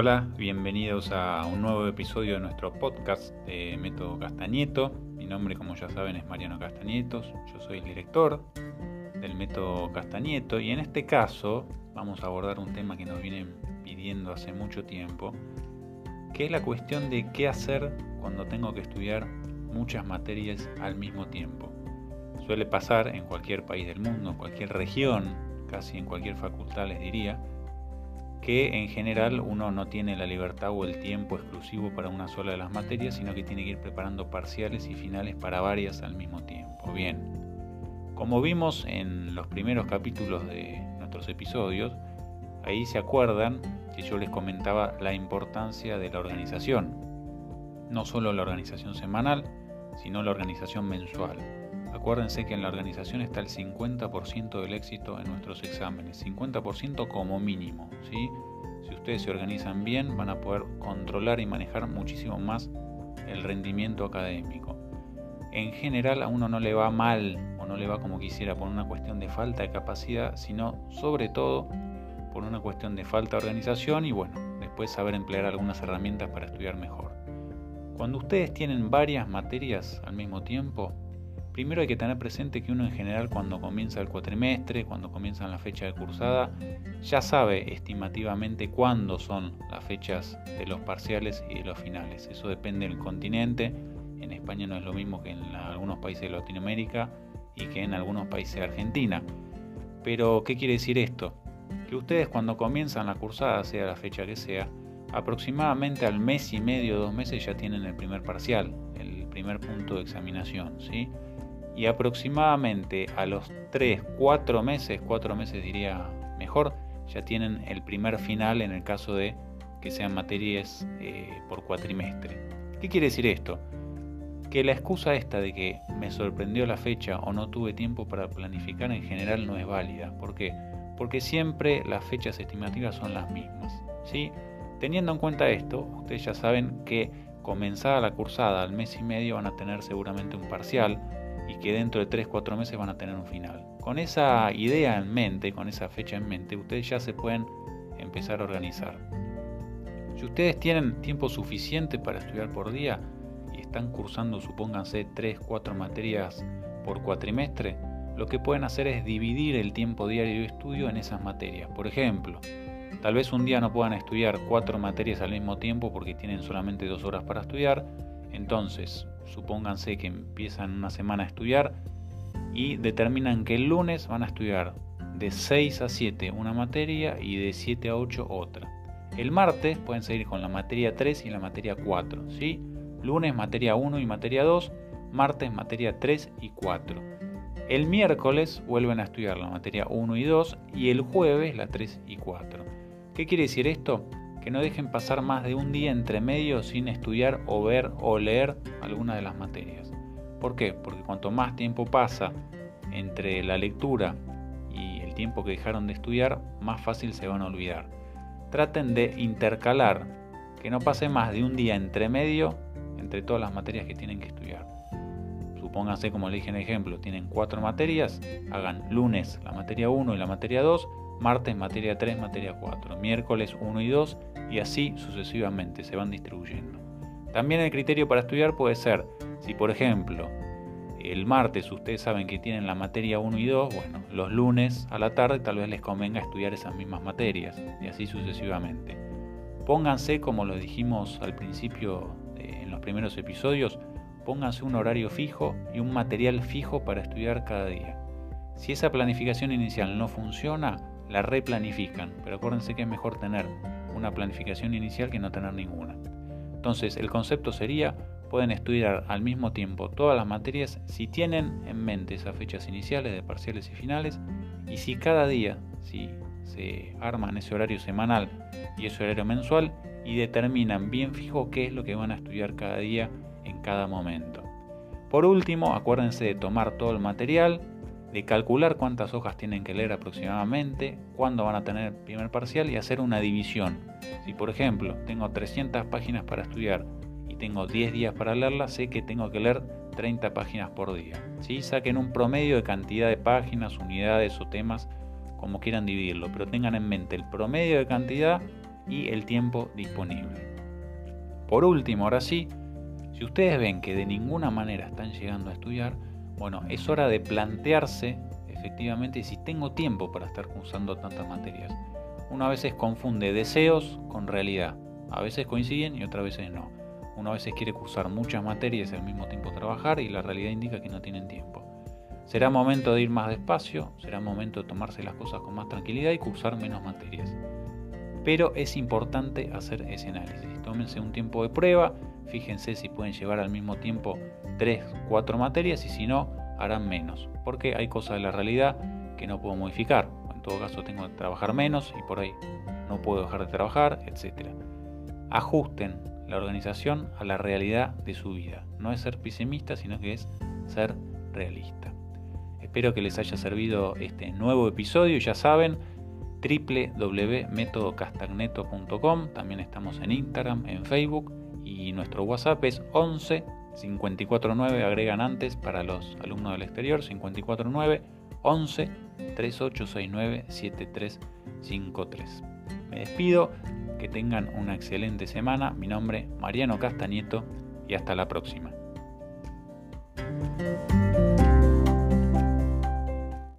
Hola, bienvenidos a un nuevo episodio de nuestro podcast de Método Castañeto. Mi nombre, como ya saben, es Mariano Castañetos. Yo soy el director del Método Castañeto y en este caso vamos a abordar un tema que nos vienen pidiendo hace mucho tiempo, que es la cuestión de qué hacer cuando tengo que estudiar muchas materias al mismo tiempo. Suele pasar en cualquier país del mundo, en cualquier región, casi en cualquier facultad les diría, que en general uno no tiene la libertad o el tiempo exclusivo para una sola de las materias, sino que tiene que ir preparando parciales y finales para varias al mismo tiempo. Bien, como vimos en los primeros capítulos de nuestros episodios, ahí se acuerdan que yo les comentaba la importancia de la organización, no solo la organización semanal, sino la organización mensual. Acuérdense que en la organización está el 50% del éxito en nuestros exámenes, 50% como mínimo. Si ustedes se organizan bien, van a poder controlar y manejar muchísimo más el rendimiento académico. En general a uno no le va mal o no le va como quisiera por una cuestión de falta de capacidad, sino sobre todo por una cuestión de falta de organización y bueno, después saber emplear algunas herramientas para estudiar mejor. Cuando ustedes tienen varias materias al mismo tiempo, Primero hay que tener presente que uno en general cuando comienza el cuatrimestre, cuando comienza la fecha de cursada, ya sabe estimativamente cuándo son las fechas de los parciales y de los finales. Eso depende del continente. En España no es lo mismo que en algunos países de Latinoamérica y que en algunos países de Argentina. Pero, ¿qué quiere decir esto? Que ustedes cuando comienzan la cursada, sea la fecha que sea, aproximadamente al mes y medio, dos meses ya tienen el primer parcial, el primer punto de examinación, ¿sí? Y aproximadamente a los 3, 4 meses, 4 meses diría mejor, ya tienen el primer final en el caso de que sean materias eh, por cuatrimestre. ¿Qué quiere decir esto? Que la excusa esta de que me sorprendió la fecha o no tuve tiempo para planificar en general no es válida. ¿Por qué? Porque siempre las fechas estimativas son las mismas. ¿sí? Teniendo en cuenta esto, ustedes ya saben que comenzada la cursada al mes y medio van a tener seguramente un parcial y que dentro de 3-4 meses van a tener un final. Con esa idea en mente, con esa fecha en mente, ustedes ya se pueden empezar a organizar. Si ustedes tienen tiempo suficiente para estudiar por día y están cursando, supónganse, 3-4 materias por cuatrimestre, lo que pueden hacer es dividir el tiempo diario de estudio en esas materias. Por ejemplo, tal vez un día no puedan estudiar 4 materias al mismo tiempo porque tienen solamente 2 horas para estudiar, entonces supónganse que empiezan una semana a estudiar y determinan que el lunes van a estudiar de 6 a 7 una materia y de 7 a 8 otra. El martes pueden seguir con la materia 3 y la materia 4, ¿sí? Lunes materia 1 y materia 2, martes materia 3 y 4. El miércoles vuelven a estudiar la materia 1 y 2 y el jueves la 3 y 4. ¿Qué quiere decir esto? Que no dejen pasar más de un día entre medio sin estudiar o ver o leer alguna de las materias. ¿Por qué? Porque cuanto más tiempo pasa entre la lectura y el tiempo que dejaron de estudiar, más fácil se van a olvidar. Traten de intercalar, que no pase más de un día entre medio entre todas las materias que tienen que estudiar. Supónganse, como le dije en el ejemplo, tienen cuatro materias, hagan lunes la materia 1 y la materia 2, martes materia 3, materia 4, miércoles 1 y 2 y así sucesivamente se van distribuyendo. También el criterio para estudiar puede ser, si por ejemplo el martes ustedes saben que tienen la materia 1 y 2, bueno, los lunes a la tarde tal vez les convenga estudiar esas mismas materias y así sucesivamente. Pónganse, como lo dijimos al principio en los primeros episodios, pónganse un horario fijo y un material fijo para estudiar cada día. Si esa planificación inicial no funciona, la replanifican, pero acuérdense que es mejor tener una planificación inicial que no tener ninguna. Entonces, el concepto sería, pueden estudiar al mismo tiempo todas las materias si tienen en mente esas fechas iniciales de parciales y finales y si cada día, si se arman ese horario semanal y ese horario mensual y determinan bien fijo qué es lo que van a estudiar cada día en cada momento. Por último, acuérdense de tomar todo el material, de calcular cuántas hojas tienen que leer aproximadamente, cuándo van a tener primer parcial y hacer una división. Si por ejemplo tengo 300 páginas para estudiar y tengo 10 días para leerla, sé que tengo que leer 30 páginas por día. ¿sí? Saquen un promedio de cantidad de páginas, unidades o temas, como quieran dividirlo, pero tengan en mente el promedio de cantidad y el tiempo disponible. Por último, ahora sí, si ustedes ven que de ninguna manera están llegando a estudiar, bueno, es hora de plantearse efectivamente si tengo tiempo para estar cursando tantas materias. Una a veces confunde deseos con realidad. A veces coinciden y otras veces no. Uno a veces quiere cursar muchas materias y al mismo tiempo trabajar y la realidad indica que no tienen tiempo. Será momento de ir más despacio, será momento de tomarse las cosas con más tranquilidad y cursar menos materias. Pero es importante hacer ese análisis. Tómense un tiempo de prueba, fíjense si pueden llevar al mismo tiempo 3, 4 materias y si no, harán menos. Porque hay cosas de la realidad que no puedo modificar. En todo caso tengo que trabajar menos y por ahí no puedo dejar de trabajar, etc. Ajusten la organización a la realidad de su vida. No es ser pesimista, sino que es ser realista. Espero que les haya servido este nuevo episodio. Ya saben, www.metodocastagneto.com. También estamos en Instagram, en Facebook y nuestro WhatsApp es 11 549. Agregan antes para los alumnos del exterior 549 11 3869 7353. Me despido, que tengan una excelente semana. Mi nombre Mariano Castañeto y hasta la próxima.